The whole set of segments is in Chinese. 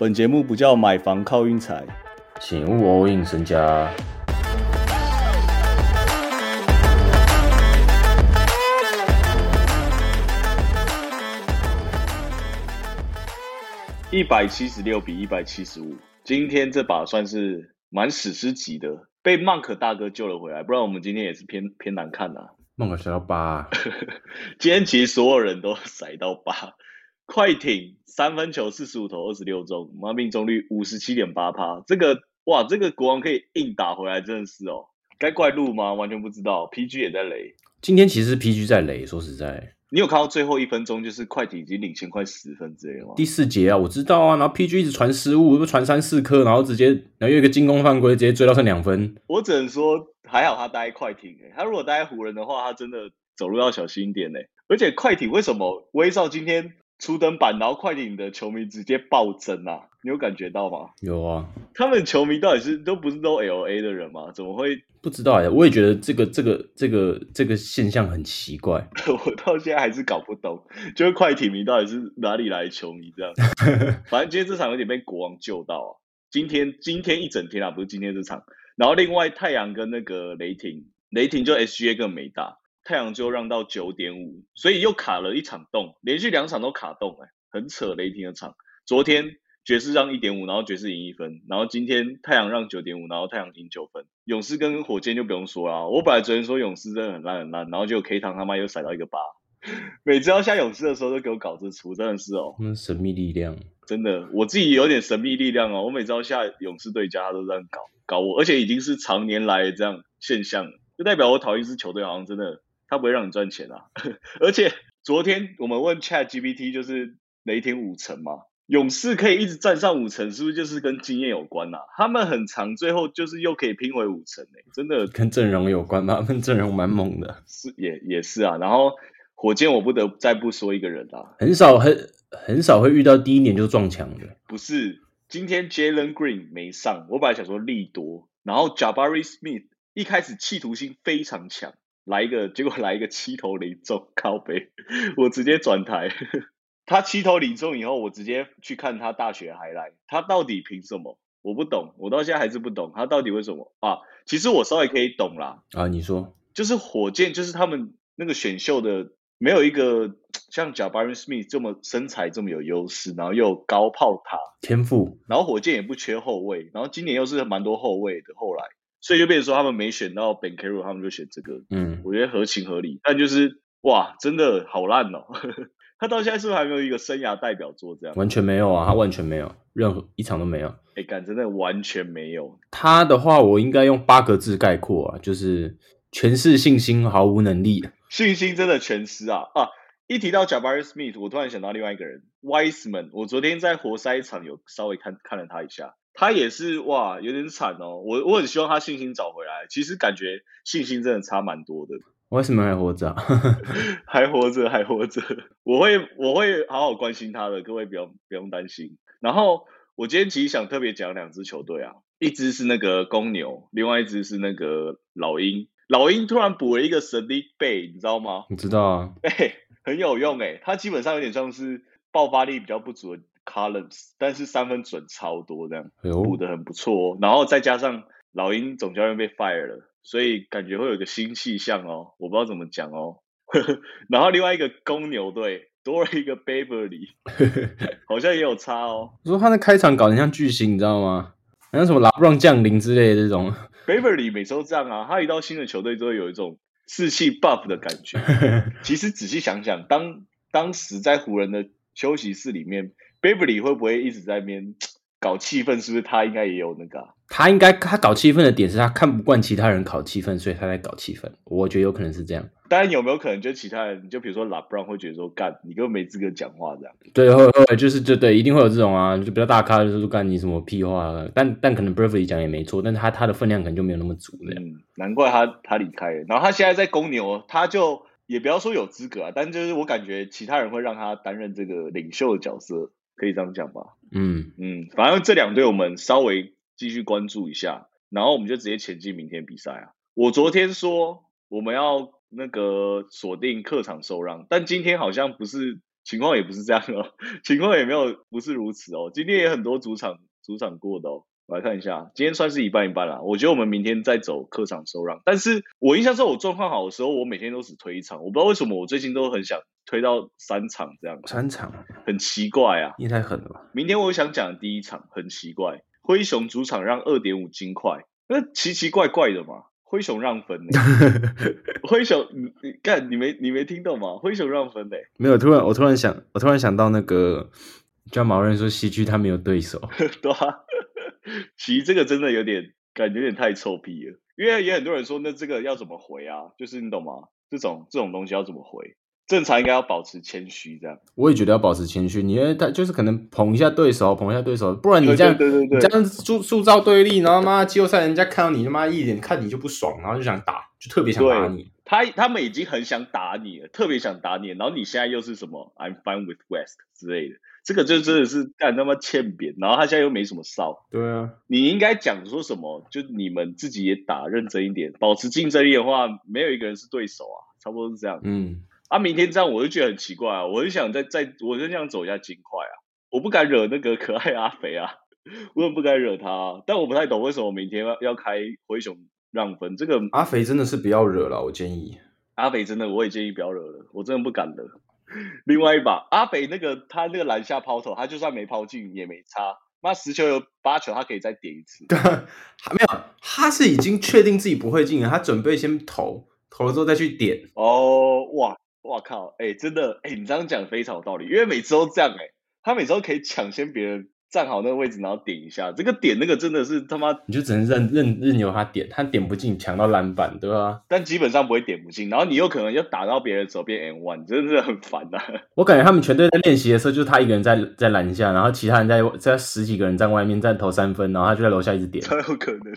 本节目不叫买房靠运财，请勿 all in 身家。一百七十六比一百七十五，今天这把算是蛮史诗级的，被 Monk 大哥救了回来，不然我们今天也是偏偏难看的、啊。梦个小到八，今天其实所有人都甩到八，快艇三分球四十五投二十六中，妈命中率五十七点八趴，这个哇，这个国王可以硬打回来，真的是哦，该怪路吗？完全不知道，PG 也在雷。今天其实 PG 在雷，说实在，你有看到最后一分钟，就是快艇已经领先快十分之类的吗？第四节啊，我知道啊，然后 PG 一直传失误，又传三四颗，然后直接，然后又一个进攻犯规，直接追到剩两分。我只能说还好他待快艇诶、他如果待湖人的话，他真的走路要小心一点诶、而且快艇为什么威少今天初登板，然后快艇的球迷直接暴增啊？你有感觉到吗？有啊，他们球迷到底是都不是都 L A 的人吗？怎么会？不知道哎，我也觉得这个这个这个这个现象很奇怪。我到现在还是搞不懂，就是快艇迷到底是哪里来的球迷这样？反正今天这场有点被国王救到啊！今天今天一整天啊，不是今天这场。然后另外太阳跟那个雷霆，雷霆就 SGA 更没打，太阳就让到九点五，所以又卡了一场洞，连续两场都卡洞哎、很扯雷霆的场。昨天爵士让一点五，然后爵士赢一分，然后今天太阳让九点五，然后太阳赢九分。勇士跟火箭就不用说啦，我本来昨天说勇士真的很烂很烂，然后结果 K 堂他妈又甩到一个八，每次要下勇士的时候都给我搞这出，真的是哦，嗯，神秘力量，真的，我自己有点神秘力量哦，我每次要下勇士对家，他都这样搞搞我，而且已经是常年来的这样现象了，就代表我讨厌一支球队好像真的他不会让你赚钱啊，而且昨天我们问 Chat GPT 就是雷霆五成嘛，勇士可以一直站上五成，是不是就是跟经验有关呐、他们很长，最后就是又可以拼回五成诶、真的跟阵容有关吧？他们阵容蛮猛的，是也也是啊。然后火箭我不得再不说一个人啦、很少很很少会遇到第一年就撞墙的。不是今天 Jalen Green 没上，我本来想说利多，然后 Jabari Smith 一开始企图心非常强，来一个结果来一个七投零中，靠背，我直接转台。他七投零中以后，我直接去看他大学还来，他到底凭什么？我不懂，我到现在还是不懂他到底为什么啊？其实我稍微可以懂啦，啊，你说就是火箭，就是他们那个选秀的没有一个像 Jabari Smith 这么身材这么有优势，然后又高炮塔，天赋然后火箭也不缺后卫，然后今年又是蛮多后卫的，后来所以就变成说他们没选到 Ben Caro，他们就选这个，嗯，我觉得合情合理。但就是哇，真的好烂哦！他到现在是不是还没有一个生涯代表作这样？完全没有啊，他完全没有，任何一场都没有。哎，感真的完全没有。他的话，我应该用八个字概括啊，就是全是信心，毫无能力。信心真的全失啊啊！一提到 Jabari Smith，我突然想到另外一个人 Wiseman。我昨天在活塞场有稍微看看了他一下，他也是哇，有点惨哦。我我很希望他信心找回来。其实感觉信心真的差蛮多的，为什么还活着、啊？还活着，还活着。我会我会好好关心他的，各位不用不用担心。然后我今天其实想特别讲两支球队啊，一支是那个公牛，另外一支是那个老鹰。老鹰突然补了一个 Sadiq Bay，你知道吗？你知道啊？哎、很有用哎、他基本上有点像是爆发力比较不足的 Collins，但是三分准超多这样，补的很不错哦。然后再加上老鹰总教练被 fire 了，所以感觉会有一个新气象哦，我不知道怎么讲哦。然后另外一个公牛队多了一个 Beverly，好像也有差哦。我说他的开场搞得像巨星，你知道吗？好像什么拉布朗降临之类的这种。Beverly 每次都这样啊，他一到新的球队就会有一种士气 buff 的感觉。其实仔细想想，当当时在湖人的休息室里面，Beverly 会不会一直在那边 搞气氛？是不是他应该也有那个、啊？他应该他搞气氛的点是他看不惯其他人搞气氛，所以他在搞气氛。我觉得有可能是这样。当然有没有可能就其他人，就比如说拉布朗会觉得说，干你根本没资格讲话这样。对，会会就是就对，一定会有这种啊，就比较大咖就是说干你什么屁话啊，但但可能 Bradley 讲也没错，但是他他的分量可能就没有那么足。嗯，难怪他他离开了。然后他现在在公牛，他就也不要说有资格啊，但就是我感觉其他人会让他担任这个领袖的角色，可以这样讲吧？嗯，嗯，反正这两队我们稍微继续关注一下，然后我们就直接前进明天比赛啊。我昨天说我们要那个锁定客场受让，但今天好像不是情况也不是这样哦，情况也没有不是如此哦。今天也很多主场主场过的哦，我来看一下，今天算是一半一半啦。我觉得我们明天再走客场收让，但是我印象中我状况好的时候，我每天都只推一场，我不知道为什么我最近都很想推到三场这样，三场很奇怪啊。也太狠了吧！明天我想讲的第一场很奇怪，灰熊主场让二点五金块，那奇奇怪怪的嘛。灰熊让分呢？灰熊，你你干，你没你没听懂吗？灰熊让分呢？没有，突然我突然想，我突然想到那个，叫毛人说西区他没有对手，对啊，其实这个真的有点感觉有点太臭屁了，因为也很多人说，那这个要怎么回啊？就是你懂吗？这种这种东西要怎么回？正常应该要保持谦虚，这样。我也觉得要保持谦虚，因为他就是可能捧一下对手，捧一下对手，不然你这样对对对这样塑塑造对立，然后妈季后赛人家看到你他妈一脸看你就不爽，然后就想打，就特别想打你。他他们已经很想打你了，特别想打你，然后你现在又是什么 I'm fine with West 之类的，这个就真的是干他妈欠扁，然后他现在又没什么骚。对啊，你应该讲说什么？就你们自己也打认真一点，保持竞争力的话，没有一个人是对手啊，差不多是这样。嗯。啊，明天这样我就觉得很奇怪啊！我很想再再，我就想走一下金块啊！我不敢惹那个可爱阿肥啊，我也不敢惹他。但我不太懂为什么明天要要开灰熊让分。这个阿肥真的是不要惹了，我建议。阿肥真的，我也建议不要惹了，我真的不敢惹。另外一把阿肥那个他那个篮下抛投，他就算没抛进也没差。那十球有八球，他可以再点一次。还没有，他是已经确定自己不会进了，他准备先投，投了之后再去点。哦，哇！哇靠，哎，真的，哎，你这样讲非常有道理，因为每次都这样，哎，他每次都可以抢先别人站好那个位置，然后点一下，这个点那个真的是他妈，你就只能任任任由他点，他点不进，抢到篮板，对吧？但基本上不会点不进，然后你有可能要打到别人手边 N one，真的是很烦呐。我感觉他们全队在练习的时候，就是他一个人在在篮下，然后其他人在在十几个人在外面在投三分，然后他就在楼下一直点，超有可能，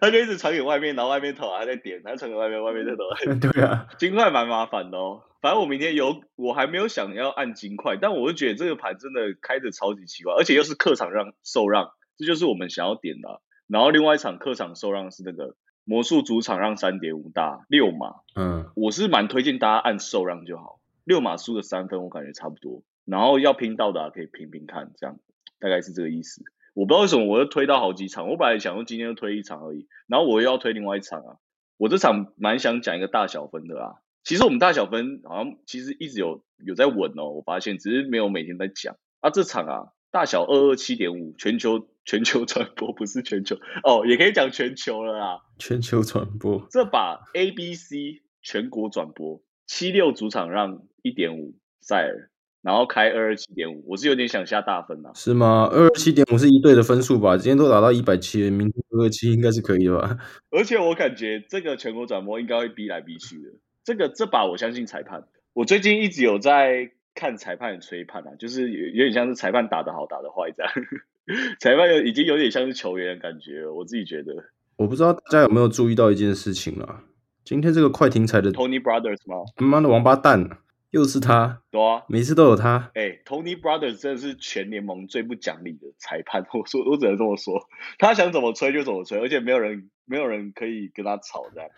他就一直传给外面，然后外面投，还在点，他传给外面，外面再投，对啊，金块蛮麻烦的哦。反正我明天有，我还没有想要按金块，但我就觉得这个盘真的开的超级奇怪，而且又是客场让受让，这就是我们想要点的。然后另外一场客场受让是那个魔术主场让三点五大六码，嗯，我是蛮推荐大家按受让就好，六码输的三分我感觉差不多。然后要拼到的可以拼拼看，这样大概是这个意思。我不知道为什么我又推到好几场，我本来想说今天就推一场而已，然后我又要推另外一场啊。我这场蛮想讲一个大小分的啊。其实我们大小分好像其实一直有有在稳哦，我发现只是没有每天在讲啊。这场啊，大小二二七点五，全球 全球传播不是全球哦，也可以讲全球了啦。全球传播，这把 A B C 全国转播，七六主场让一点五塞尔，然后开二二七点五，我是有点想下大分啊。是吗？二二七点五是一队的分数吧？今天都打到一百七，明天二二七应该是可以的吧？而且我感觉这个全国转播应该会逼来逼去的。这个这把我相信裁判，我最近一直有在看裁判吹判啊，就是有有点像是裁判打得好打得坏这样，裁判有已经有点像是球员的感觉了，我自己觉得。我不知道大家有没有注意到一件事情啊，今天这个快停裁的 Tony Brothers 吗？他妈的王八蛋！又是他，对啊，每次都有他。哎，Tony Brothers 真的是全联盟最不讲理的裁判。我说，我只能这么说，他想怎么吹就怎么吹，而且没有人，没有人可以跟他吵这样。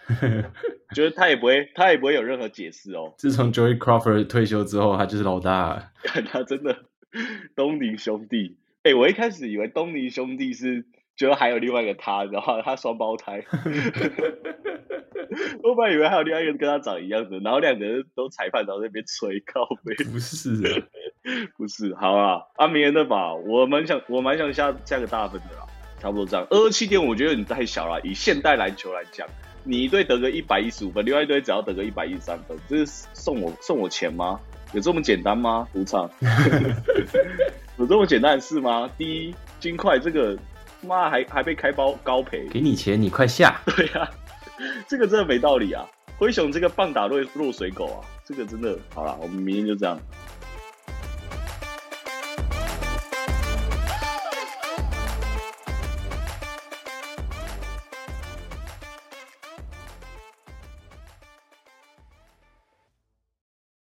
就是他也不会，他也不会有任何解释哦。自从 Joey Crawford 退休之后，他就是老大。他真的东尼兄弟。哎，我一开始以为东尼兄弟是。就还有另外一个他，然后他双胞胎，我本来以为还有另外一个跟他长一样的，然后两个人都裁判然后那边吹靠背，不是，不是，好啊，阿，明天的吧，我蛮想，我蛮想下下个大分的啦，差不多这样，二十七点，我觉得你太小了，以现代篮球来讲，你一队得个一百一十五分，另外一队只要得个一百一十三分，这是送我送我钱吗？有这么简单吗？赌场 有这么简单的事吗？第一金块这个。妈还还被开包高赔，给你钱你快下。对呀，这个真的没道理啊！灰熊这个棒打落落水狗啊，这个真的好了，我们明天就这样。